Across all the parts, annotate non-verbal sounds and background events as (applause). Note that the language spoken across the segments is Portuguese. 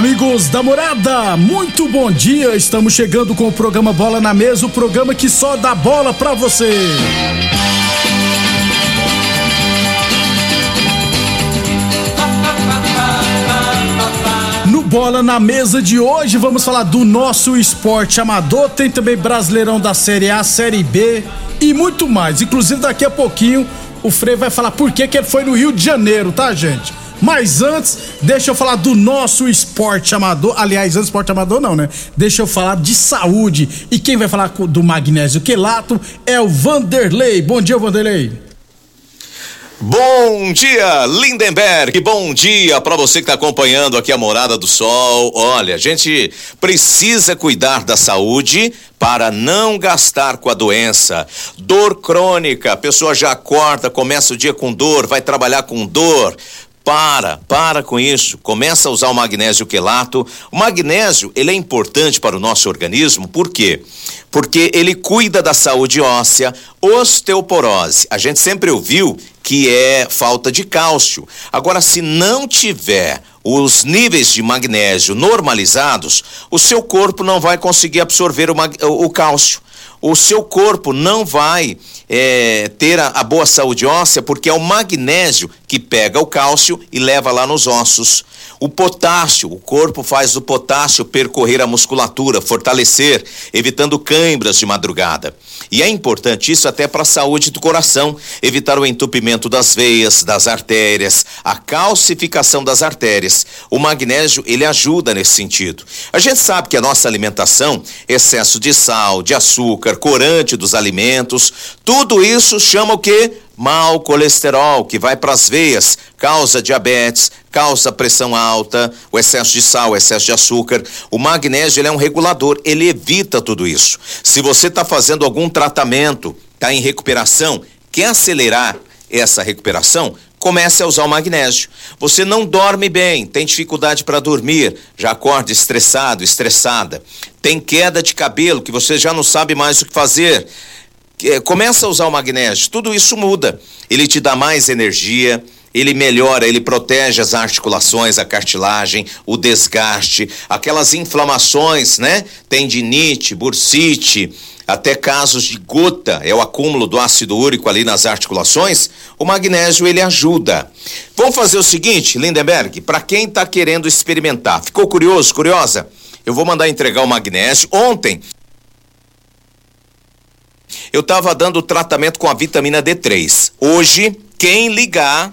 Amigos da morada, muito bom dia. Estamos chegando com o programa Bola na Mesa o programa que só dá bola pra você. No Bola na Mesa de hoje, vamos falar do nosso esporte amador. Tem também Brasileirão da Série A, Série B e muito mais. Inclusive, daqui a pouquinho, o Frei vai falar por que, que ele foi no Rio de Janeiro, tá, gente? Mas antes, deixa eu falar do nosso esporte amador. Aliás, antes esporte amador não, né? Deixa eu falar de saúde. E quem vai falar do magnésio quelato é o Vanderlei. Bom dia, Vanderlei. Bom dia, Lindenberg. Bom dia para você que está acompanhando aqui a Morada do Sol. Olha, a gente precisa cuidar da saúde para não gastar com a doença. Dor crônica, a pessoa já acorda, começa o dia com dor, vai trabalhar com dor. Para, para com isso. Começa a usar o magnésio quelato. O magnésio, ele é importante para o nosso organismo, por quê? Porque ele cuida da saúde óssea, osteoporose. A gente sempre ouviu que é falta de cálcio. Agora, se não tiver os níveis de magnésio normalizados, o seu corpo não vai conseguir absorver o, o cálcio. O seu corpo não vai é, ter a, a boa saúde óssea porque é o magnésio que pega o cálcio e leva lá nos ossos. O potássio, o corpo faz o potássio percorrer a musculatura, fortalecer, evitando câimbras de madrugada. E é importante isso até para a saúde do coração, evitar o entupimento das veias, das artérias, a calcificação das artérias. O magnésio, ele ajuda nesse sentido. A gente sabe que a nossa alimentação, excesso de sal, de açúcar, corante dos alimentos, tudo isso chama o quê? Mau colesterol que vai para as veias, causa diabetes, causa pressão alta, o excesso de sal, o excesso de açúcar. O magnésio é um regulador, ele evita tudo isso. Se você está fazendo algum tratamento, está em recuperação, quer acelerar essa recuperação, comece a usar o magnésio. Você não dorme bem, tem dificuldade para dormir, já acorda estressado, estressada, tem queda de cabelo que você já não sabe mais o que fazer começa a usar o magnésio, tudo isso muda. Ele te dá mais energia, ele melhora, ele protege as articulações, a cartilagem, o desgaste, aquelas inflamações, né? Tendinite, bursite, até casos de gota, é o acúmulo do ácido úrico ali nas articulações. O magnésio ele ajuda. Vamos fazer o seguinte, Lindenberg, para quem está querendo experimentar, ficou curioso, curiosa? Eu vou mandar entregar o magnésio. Ontem eu estava dando tratamento com a vitamina D3. Hoje, quem ligar,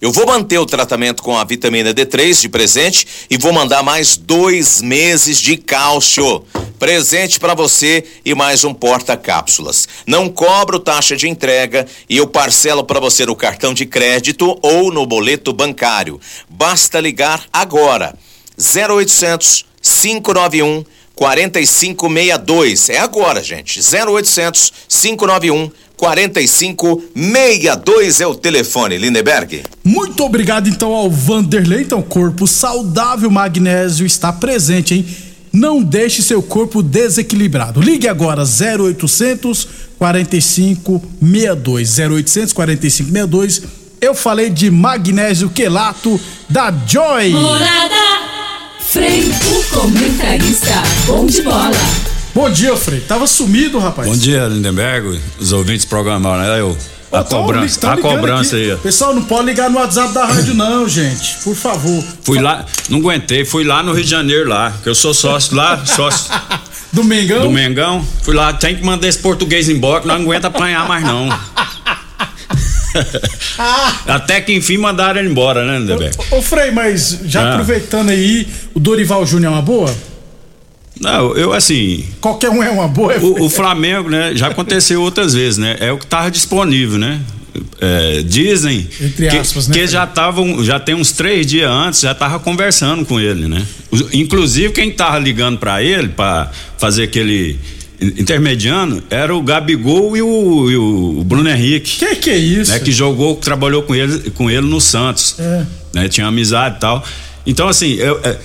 eu vou manter o tratamento com a vitamina D3 de presente e vou mandar mais dois meses de cálcio. Presente para você e mais um porta-cápsulas. Não cobro taxa de entrega e eu parcelo para você no cartão de crédito ou no boleto bancário. Basta ligar agora. 0800 591 4562. É agora, gente. 0800 591 4562 é o telefone, Lindeberg. Muito obrigado então ao Vanderlei. Então, corpo saudável, magnésio está presente, hein? Não deixe seu corpo desequilibrado. Ligue agora 0800 45 62 0800 45 62 eu falei de magnésio quelato da Joy. Morada. Frei, o comentarista. Bom de bola. Bom dia, Frei. Tava sumido, rapaz. Bom dia, Lindenberg, os ouvintes do programa, né? Eu, a cobrança, tão a cobrança aqui. aí. ó. Pessoal, não pode ligar no WhatsApp da rádio, não, gente. Por favor. Fui lá, não aguentei, fui lá no Rio de Janeiro lá, que eu sou sócio lá, (laughs) sócio Do Mengão? do Mengão. Fui lá, tem que mandar esse português embora, que não aguenta apanhar mais não. (laughs) Até que enfim mandaram ele embora, né, Lindenberg? Ô, ô, Frei, mas já Ah. aproveitando aí, o Dorival Júnior é uma boa? Não, eu assim, Qualquer um é uma boa, o, o Flamengo, né, já aconteceu outras vezes, né? É o que tava disponível, né? É, dizem Entre que, aspas, né, que já estavam, já tem uns três dias antes, já tava conversando com ele, né? Inclusive quem tava ligando para ele para fazer aquele intermediano era o Gabigol e o, e o Bruno Henrique, Que que é isso? né? Que jogou, trabalhou com ele, com ele no Santos, É. né? Tinha amizade e tal. Então assim, é, é-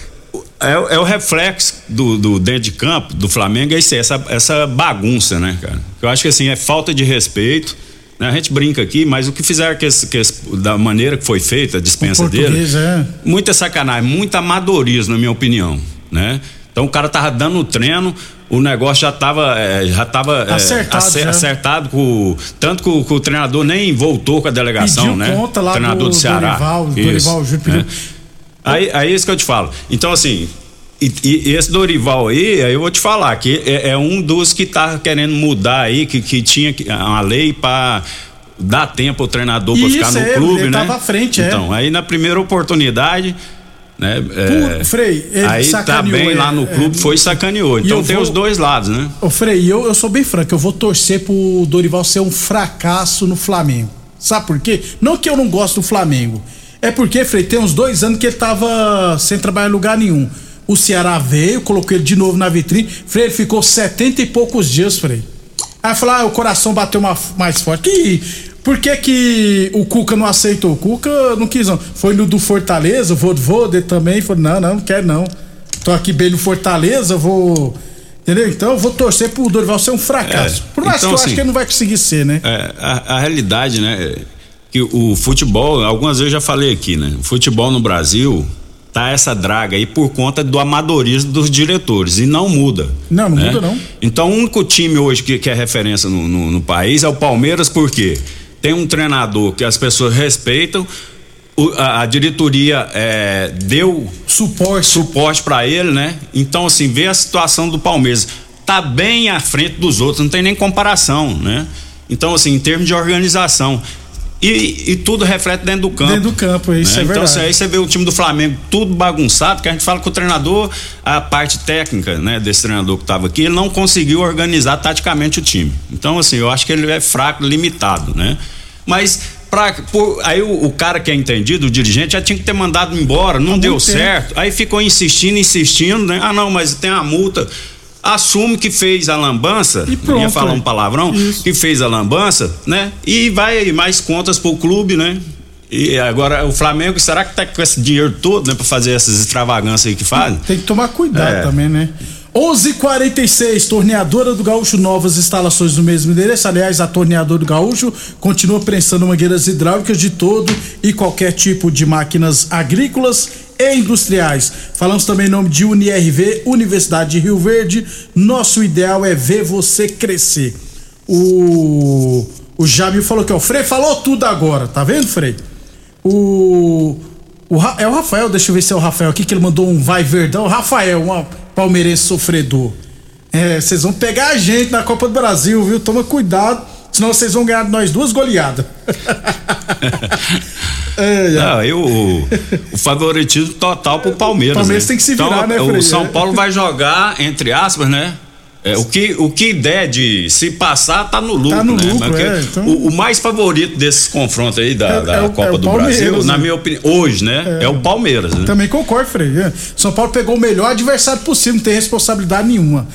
é- é o reflexo do, do dentro de campo do Flamengo é isso, aí, essa, essa bagunça, né, cara? Eu acho que assim é falta de respeito. né? A gente brinca aqui, mas o que fizeram que esse- que esse- da maneira que foi feita a dispensa dele, é. muita sacanagem, muito amadorismo, na minha opinião, né? Então o cara tava dando o treino, o negócio já tava, eh, já tava eh, Acertado acer- acertado com o- tanto que o, que o treinador nem voltou com a delegação, Pediu né? conta lá treinador do do, Ceará. Dorival, Isso, Dorival pediu. né? Aí, aí é isso que eu te falo. Então, assim, e, e- esse Dorival aí, aí eu vou te falar que é, é um dos que tá querendo mudar aí, que, que tinha uma lei para dar tempo ao treinador para ficar no é, clube, ele né? tava à frente, é. Então, aí na primeira oportunidade, né? é, Por- Frei, ele aí tá sacaneou, bem é, lá no é. clube, foi e sacaneou. Então tem vou- os dois lados, né? Ô Frei, eu, eu sou bem franco, eu vou torcer pro Dorival ser um fracasso no Flamengo. Sabe por quê? Não que eu não gosto do Flamengo. É porque, Frei, tem uns dois anos que ele tava sem trabalhar em lugar nenhum. O Ceará veio, colocou ele de novo na vitrine. Frei, ele ficou setenta e poucos dias, Frei. Aí falou, ah, o coração bateu ma- mais forte. Que, por que que o Cuca não aceitou? O Cuca não quis não. Foi no do Fortaleza, o Vodvode também. Falou, não, não, não quero não. Tô aqui bem no Fortaleza, vou... Entendeu? Então eu vou torcer pro Dorival ser um fracasso. É, Por mais então, que eu acho assim, que ele não vai conseguir ser, né? É, a, a realidade, né? é Que o futebol, algumas vezes eu já falei aqui, né? O futebol no Brasil tá essa draga aí por conta do amadorismo dos diretores e não muda. Não, não né? muda, não. Então, o único time hoje que, que é referência no, no- no país é o Palmeiras, por quê? Tem um treinador que as pessoas respeitam, o- a, a diretoria é, deu Suporte. suporte para ele, né? Então, assim, vê a situação do Palmeiras. Tá bem à frente dos outros, não tem nem comparação, né? Então, assim, em termos de organização. E, e tudo reflete dentro do campo. Dentro do campo, isso é então, verdade. assim, aí você vê o time do Flamengo tudo bagunçado, que a gente fala que o treinador, a parte técnica, né, desse treinador que estava aqui, ele não conseguiu organizar taticamente o time. Então, assim, eu acho que ele é fraco, limitado, né? Mas pra, por- aí o, o cara que é entendido, o dirigente, já tinha que ter mandado embora, não Há deu tempo. certo. Aí ficou insistindo, insistindo, né? Ah, não, mas tem a multa. Assume que fez a lambança, E não ia pronto, falar é. um palavrão, Isso. que fez a lambança, né? E vai aí mais contas pro clube, né? E agora o Flamengo, será que tá com esse dinheiro todo, né, pra fazer essas extravagâncias aí que fazem? Tem que tomar cuidado É. também, né? 11:46 Torneadora do Gaúcho, novas instalações no mesmo endereço. Aliás, a Torneadora do Gaúcho continua prensando mangueiras hidráulicas de todo e qualquer tipo de máquinas agrícolas e industriais. Falamos também em nome de UniRV, Universidade de Rio Verde. Nosso ideal é ver você crescer. O o Jamil falou que o Frei falou tudo agora, tá vendo, Frei? O, o é o Rafael, deixa eu ver se é o Rafael aqui que ele mandou um vai verdão. Rafael, um palmeirense sofredor. É, vocês vão pegar a gente na Copa do Brasil, viu? Toma cuidado, senão vocês vão ganhar de nós duas goleadas. (laughs) É, é. Não, eu, o, o favoritismo total pro Palmeiras. Palmeiras né? tem que se virar, então, né, O Frei? São É. Paulo vai jogar, entre aspas, né? É, o, que, o que der de se passar tá no lucro, Tá no né? lucro, porque é, então- o, o mais favorito desses confrontos aí da, É- da é o- Copa é o do Brasil, na né? minha opinião, hoje, né? É, o Palmeiras, né? Também concordo, Frei. É. São Paulo pegou o melhor adversário possível, não tem responsabilidade nenhuma.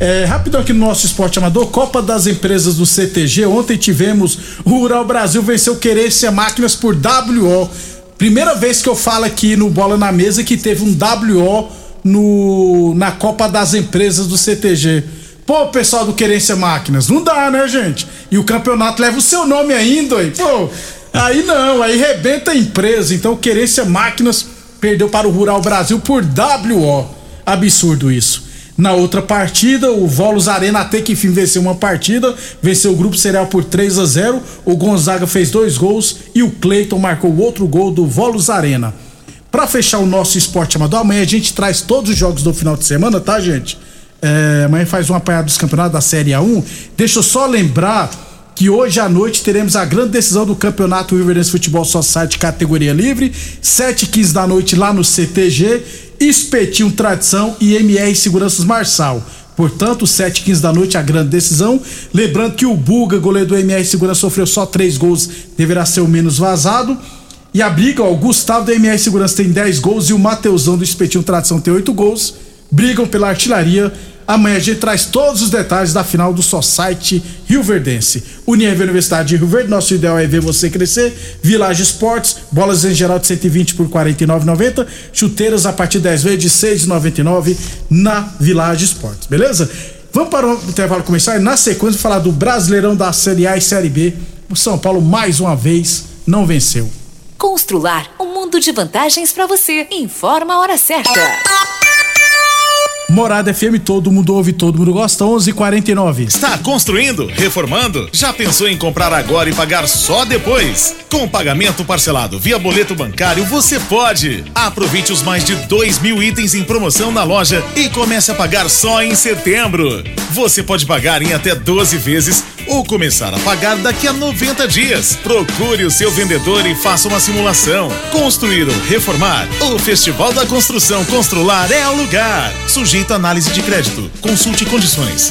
É, rapidão aqui no nosso esporte amador, Copa das Empresas do CTG. Ontem tivemos o Rural Brasil venceu Querência Máquinas por WO. Primeira vez que eu falo aqui no Bola na Mesa que teve um WO no, na Copa das Empresas do CTG. Pô, pessoal do Querência Máquinas, não dá, né, gente? E o campeonato leva o seu nome ainda, aí. Pô, Aí não, aí rebenta a empresa. Então, Querência Máquinas perdeu para o Rural Brasil por WO. Absurdo isso. Na outra partida, o Volos Arena até que enfim venceu uma partida, venceu o Grupo Cereal por 3 a 0. O Gonzaga fez dois gols e o Cleiton marcou outro gol do Volos Arena. Para fechar o nosso esporte amador, amanhã a gente traz todos os jogos do final de semana, tá, gente? É, amanhã faz um apanhado dos campeonatos da Série A1. Deixa eu só lembrar que hoje à noite teremos a grande decisão do campeonato Riverdense Futebol Society categoria livre, 7 h 15 da noite lá no CTG, Espetinho Tradição e MR Seguranças Marçal. Portanto, 7 h 15 da noite, a grande decisão. Lembrando que o Buga, goleiro do MR Segurança, sofreu só três gols, deverá ser o menos vazado. E a briga, ó, o Gustavo do MR Segurança tem 10 gols e o Mateusão do Espetinho Tradição tem 8 gols. Brigam pela artilharia Amanhã a gente traz todos os detalhes da final do Society Rio Verdense. Unirv Universidade de Rio Verde, nosso ideal é ver você crescer. Village Esportes, bolas em geral de 120 por 49,90. Chuteiras a partir de 10 vezes de 6,99 na Village Esportes, beleza? Vamos para o intervalo começar e na sequência falar do Brasileirão da Série A e Série B. O São Paulo mais uma vez não venceu. Constrular um mundo de vantagens para você. Informa a hora certa. Morada FM, todo mundo ouve, todo mundo gosta, 11:49. Está construindo? Reformando? Já pensou em comprar agora e pagar só depois? Com pagamento parcelado via boleto bancário, você pode. Aproveite os mais de 2 mil itens em promoção na loja e comece a pagar só em setembro. Você pode pagar em até 12 vezes ou começar a pagar daqui a 90 dias. Procure o seu vendedor e faça uma simulação. Construir ou reformar? O Festival da Construção Constrular é o lugar. Sujeito análise de crédito. Consulte condições.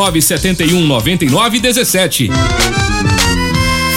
971 99 17.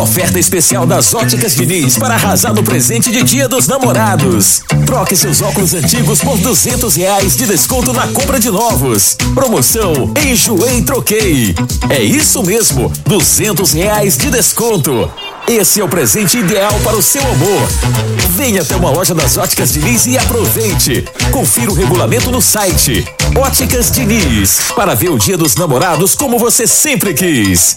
Oferta especial das Óticas Diniz para arrasar no presente de Dia dos Namorados. Troque seus óculos antigos por duzentos reais de desconto na compra de novos. Promoção Enjoei Troquei. É isso mesmo, duzentos reais de desconto. Esse é o presente ideal para o seu amor. Venha até uma loja das Óticas Diniz e aproveite. Confira o regulamento no site Óticas Diniz para ver o Dia dos Namorados como você sempre quis.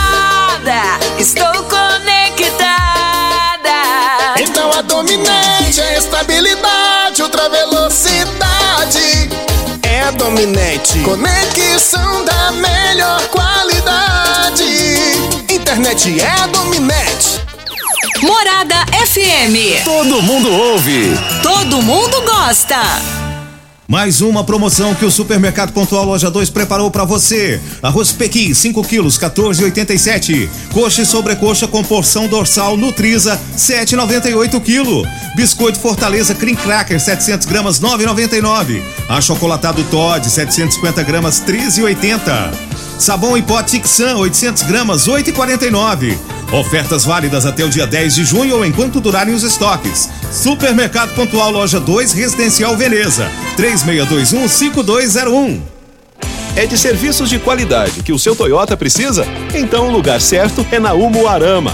Estou conectada. Então a Dominete é estabilidade, ultra velocidade. É a Dominete. Conexão da melhor qualidade. Internet é a Dominete. Morada FM. Todo mundo ouve. Todo mundo gosta. Mais uma promoção que o Supermercado Pontual Loja 2 preparou para você. Arroz Pequi, 5 quilos, 14,87. Coxa e sobrecoxa com porção dorsal Nutriza, 7,98 quilo. Biscoito Fortaleza Cream Cracker, 700 gramas, 9,99. Achocolatado Todd, 750 gramas, 13,80. Sabão em pó Tixan, 800 gramas, 8,49. Ofertas válidas até o dia 10 de junho ou enquanto durarem os estoques. Supermercado Pontual Loja 2, Residencial Veneza. 3621-5201. É de serviços de qualidade que o seu Toyota precisa? Então o lugar certo é na Umuarama.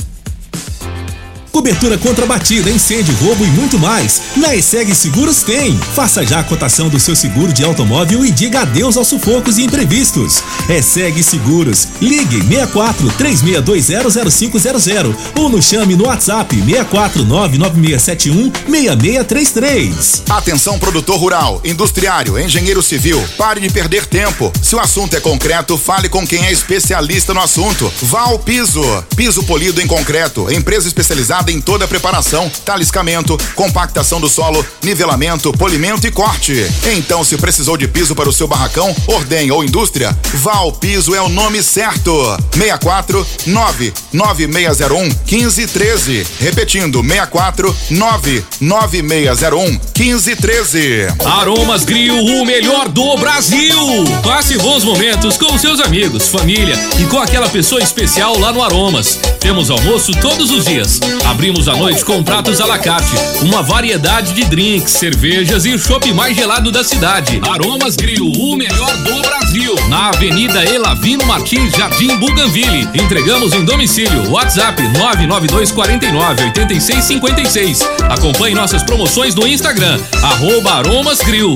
Cobertura contra batida, incêndio, roubo e muito mais. Na ESEG Seguros tem. Faça já a cotação do seu seguro de automóvel e diga adeus aos sufocos e imprevistos. ESEG Seguros. Ligue 64 36200500 ou nos chame no WhatsApp 64 99671 6633. Atenção produtor rural, industriário, engenheiro civil, pare de perder tempo. Se o assunto é concreto, fale com quem é especialista no assunto. Vá ao Piso. Piso polido em concreto, empresa especializada em toda a preparação, taliscamento, compactação do solo, nivelamento, polimento e corte. Então, se precisou de piso para o seu barracão, ordem ou indústria, vá ao Piso é o nome certo. 64 99601 1513. Repetindo, 64 99601 1513. Aromas Grill, o melhor do Brasil. Passe bons momentos com seus amigos, família e com aquela pessoa especial lá no Aromas. Temos almoço todos os dias. Abrimos a noite com pratos à la carte, uma variedade de drinks, cervejas e o chopp mais gelado da cidade. Aromas Grill, o melhor do Brasil. Na Avenida Elavino Martins, Jardim Buganville. Entregamos em domicílio. WhatsApp 99249 8656. Acompanhe nossas promoções no Instagram, arroba Aromas Grill.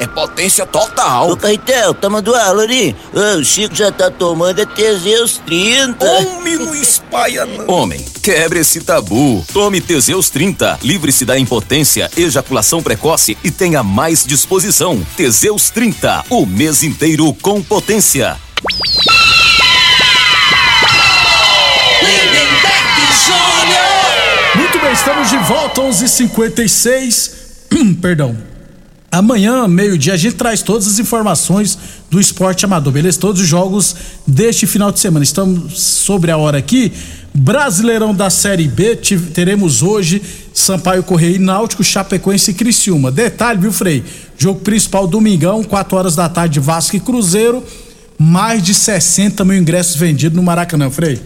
é potência total. Ô, Caetel, tá mandando ali? Ô, o Chico já tá tomando é Teseus 30. Homem, não espalha não. Homem, quebre esse tabu. Tome Teseus 30. Livre-se da impotência, ejaculação precoce e tenha mais disposição. Teseus 30. O mês inteiro com potência. Muito bem, estamos de volta, 11:56. (clears throat) Perdão. Amanhã, meio-dia, a gente traz todas as informações do esporte amador, beleza? Todos os jogos deste final de semana. Estamos sobre a hora aqui. Brasileirão da Série B, teremos hoje Sampaio Correia e Náutico, Chapecoense e Criciúma. Detalhe, viu, Frei? Jogo principal domingão, 4 horas da tarde, Vasco e Cruzeiro. Mais de 60 mil ingressos vendidos no Maracanã, Frei.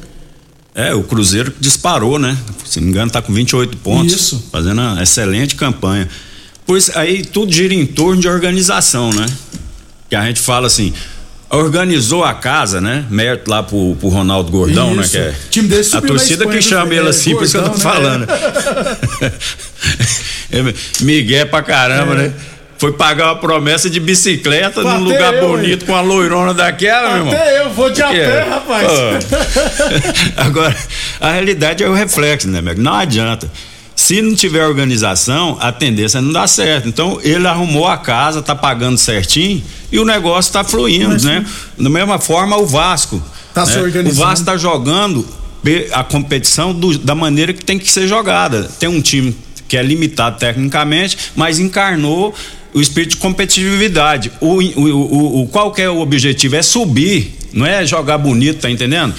É, o Cruzeiro disparou, né? Se não me engano, tá com 28 pontos. Isso. Fazendo uma excelente campanha. Pois aí tudo gira em torno de organização, né? Que a gente fala assim, organizou a casa, né? Mérito lá pro, pro Ronaldo Gordão, né? Isso. Que é time dele a torcida que chama Frei? ele É, assim, por isso que eu tô Gordão, falando. (laughs) né? É, Miguel pra caramba, É. né? Foi pagar uma promessa de bicicleta Até num lugar eu, bonito hein? com uma loirona daquela, meu irmão. Até eu vou de a Que pé, é? rapaz. Pô. (laughs) Agora, a realidade é o reflexo, né? Não adianta. Se não tiver organização, a tendência é não dar certo. Então, ele arrumou a casa, tá pagando certinho e o negócio tá fluindo, né? Da mesma forma, o Vasco. Tá né? se organizando. O Vasco tá jogando a competição do- da maneira que tem que ser jogada. Tem um time que é limitado tecnicamente, mas encarnou o espírito de competitividade. O, o, o, o- qual que é o objetivo? É subir, não é jogar bonito, tá entendendo?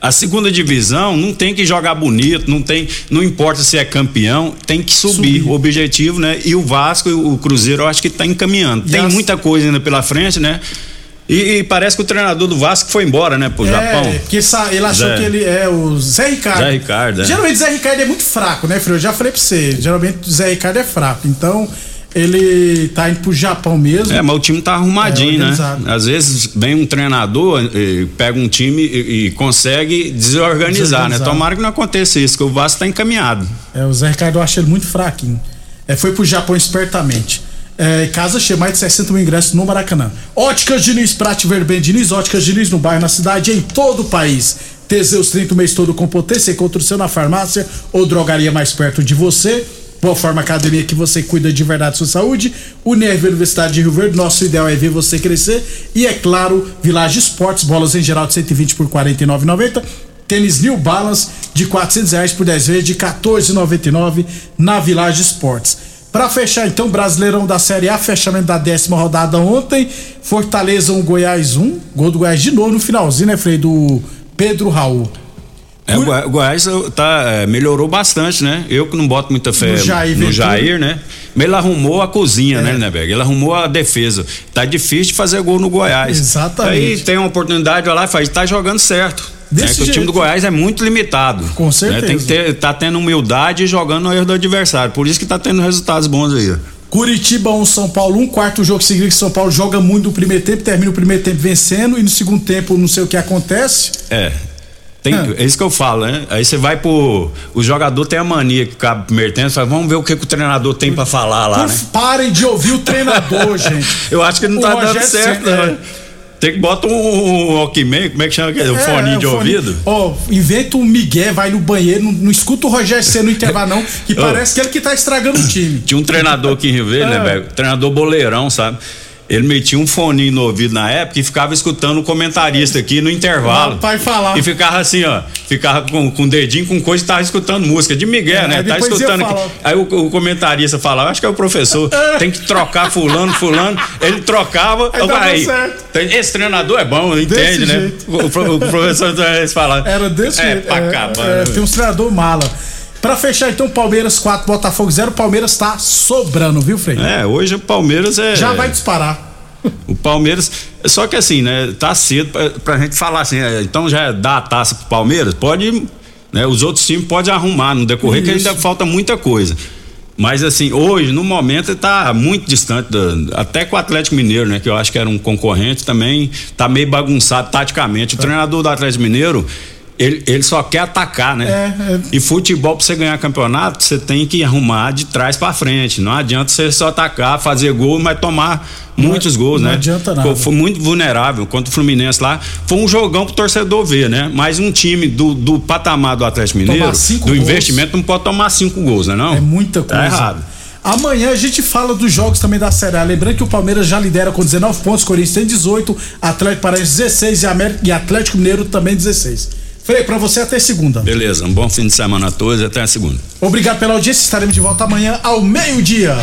A segunda divisão não tem que jogar bonito, não tem, não importa se é campeão, tem que subir, o objetivo, né? E o Vasco e o Cruzeiro eu acho que tá encaminhando. Tem as- muita coisa ainda pela frente, né? E, e parece que o treinador do Vasco foi embora, né, pro Japão. É, porque sa- ele achou Zé. que ele é o Zé Ricardo. Zé Ricardo, é. Geralmente o Zé Ricardo é muito fraco, né, Frio? Eu já falei pra você. Geralmente o Zé Ricardo é fraco. Então, ele tá indo pro Japão mesmo. É, mas o time tá arrumadinho, É, né? Às vezes vem um treinador, eh, pega um time e, e consegue desorganizar, Desorganizar. né? Tomara que não aconteça isso, que o Vasco tá encaminhado. É, o Zé Ricardo eu acho ele muito fraquinho. É, foi pro Japão espertamente. É, casa cheia, mais de 60 mil ingressos no Maracanã. Óticas Diniz, Prate Verben Diniz, Óticas Diniz no bairro, na cidade, em todo o país. Teseus 30 o mês todo com potência, encontra o seu na farmácia ou drogaria mais perto de você. Boa Forma Academia que você cuida de verdade da sua saúde. Unirv Universidade de Rio Verde, nosso ideal é ver você crescer. E é claro, Village Esportes, bolas em geral de 120 por R$ 49,90. Tênis New Balance de 400 reais por 10 vezes de R$ 14,99 na Village Esportes. Para fechar então, Brasileirão da Série A, fechamento da décima rodada ontem. Fortaleza 1, Goiás 1. Gol do Goiás de novo no finalzinho, né, Frei? Do Pedro Raul. É, o Goi- o Goiás tá, é, melhorou bastante, né? Eu que não boto muita fé No Jair no. Jair, né? Mas ele arrumou a cozinha, É. né, Neberg? Ele arrumou a defesa. Tá difícil de fazer gol no Goiás. Exatamente. Aí tem uma oportunidade, vai lá e faz, tá jogando certo. Desse né? Que o time jeito. do Goiás é muito limitado. Com certeza. Tem que ter, tá tendo humildade e jogando no erro do adversário. Por isso que tá tendo resultados bons aí. Curitiba 1, São Paulo 1, quarto jogo seguido que São Paulo joga muito no primeiro tempo, termina o primeiro tempo vencendo e no segundo tempo não sei o que acontece. É. Tem, é isso que eu falo, né? Aí você vai pro. O jogador tem a mania que cabe primeiro tempo, fala, vamos ver o que, que o treinador tem pra falar lá, né? Parem de ouvir o treinador, (laughs) gente. Eu acho que não O tá dando Rogério certo, Ceni- não. é. Tem que botar um, um Walkman, como é que chama aquele? Um É, foninho de o fone- ouvido? Ó, inventa um Miguel, vai no banheiro, não, não escuta o Rogério C no intervalo, não, que (laughs) Ô. parece que ele que tá estragando o time. Tinha um treinador aqui em Rio Verde, né, É. velho? Treinador boleirão, sabe? Ele metia um foninho no ouvido na época e ficava escutando o comentarista aqui no intervalo. Vai falar. E ficava assim, ó. Ficava com, com o dedinho com coisa e tava escutando música. De Miguel, É, né? aí Tá escutando. aqui. Aí o, o comentarista falava, acho que é o professor, (laughs) tem que trocar fulano, fulano. Ele trocava. Aí aí, tem- esse treinador é bom, entende, né? jeito. O, o pro- o professor eles falavam. Era desse é, jeito. Pra é, acabar. é, né? tem um treinador mala. Pra fechar, então, Palmeiras 4, Botafogo 0. Palmeiras tá sobrando, viu, Frei? É, hoje o Palmeiras é. Já vai disparar. O Palmeiras. Só que assim, né? Tá cedo pra, pra gente falar assim, é, então já dá a taça pro Palmeiras? Pode. Né, os outros times podem arrumar no decorrer, que Isso. ainda falta muita coisa. Mas assim, hoje, no momento, ele tá muito distante, da- até com o Atlético Mineiro, né? Que eu acho que era um concorrente também, tá meio bagunçado taticamente. O treinador do Atlético Mineiro, ele, ele só quer atacar, né? É, é. E futebol, pra você ganhar campeonato, você tem que arrumar de trás pra frente. Não adianta você só atacar, fazer gol, mas tomar muitos gols, não né? adianta nada. Foi, muito vulnerável contra o Fluminense lá. Foi um jogão pro torcedor ver, né? Mas um time do, do patamar do Atlético Mineiro, do gols. investimento, não pode tomar cinco gols, né? Não? É muita coisa. Tá errado. Amanhã a gente fala dos jogos também da Série A. Lembrando que o Palmeiras já lidera com 19 pontos, Corinthians tem 18, Atlético Paranaense 16 e, América, e Atlético Mineiro também 16. Frei, pra você até segunda. Beleza, um bom fim de semana a todos e até a segunda. Obrigado pela audiência, estaremos de volta amanhã ao meio-dia.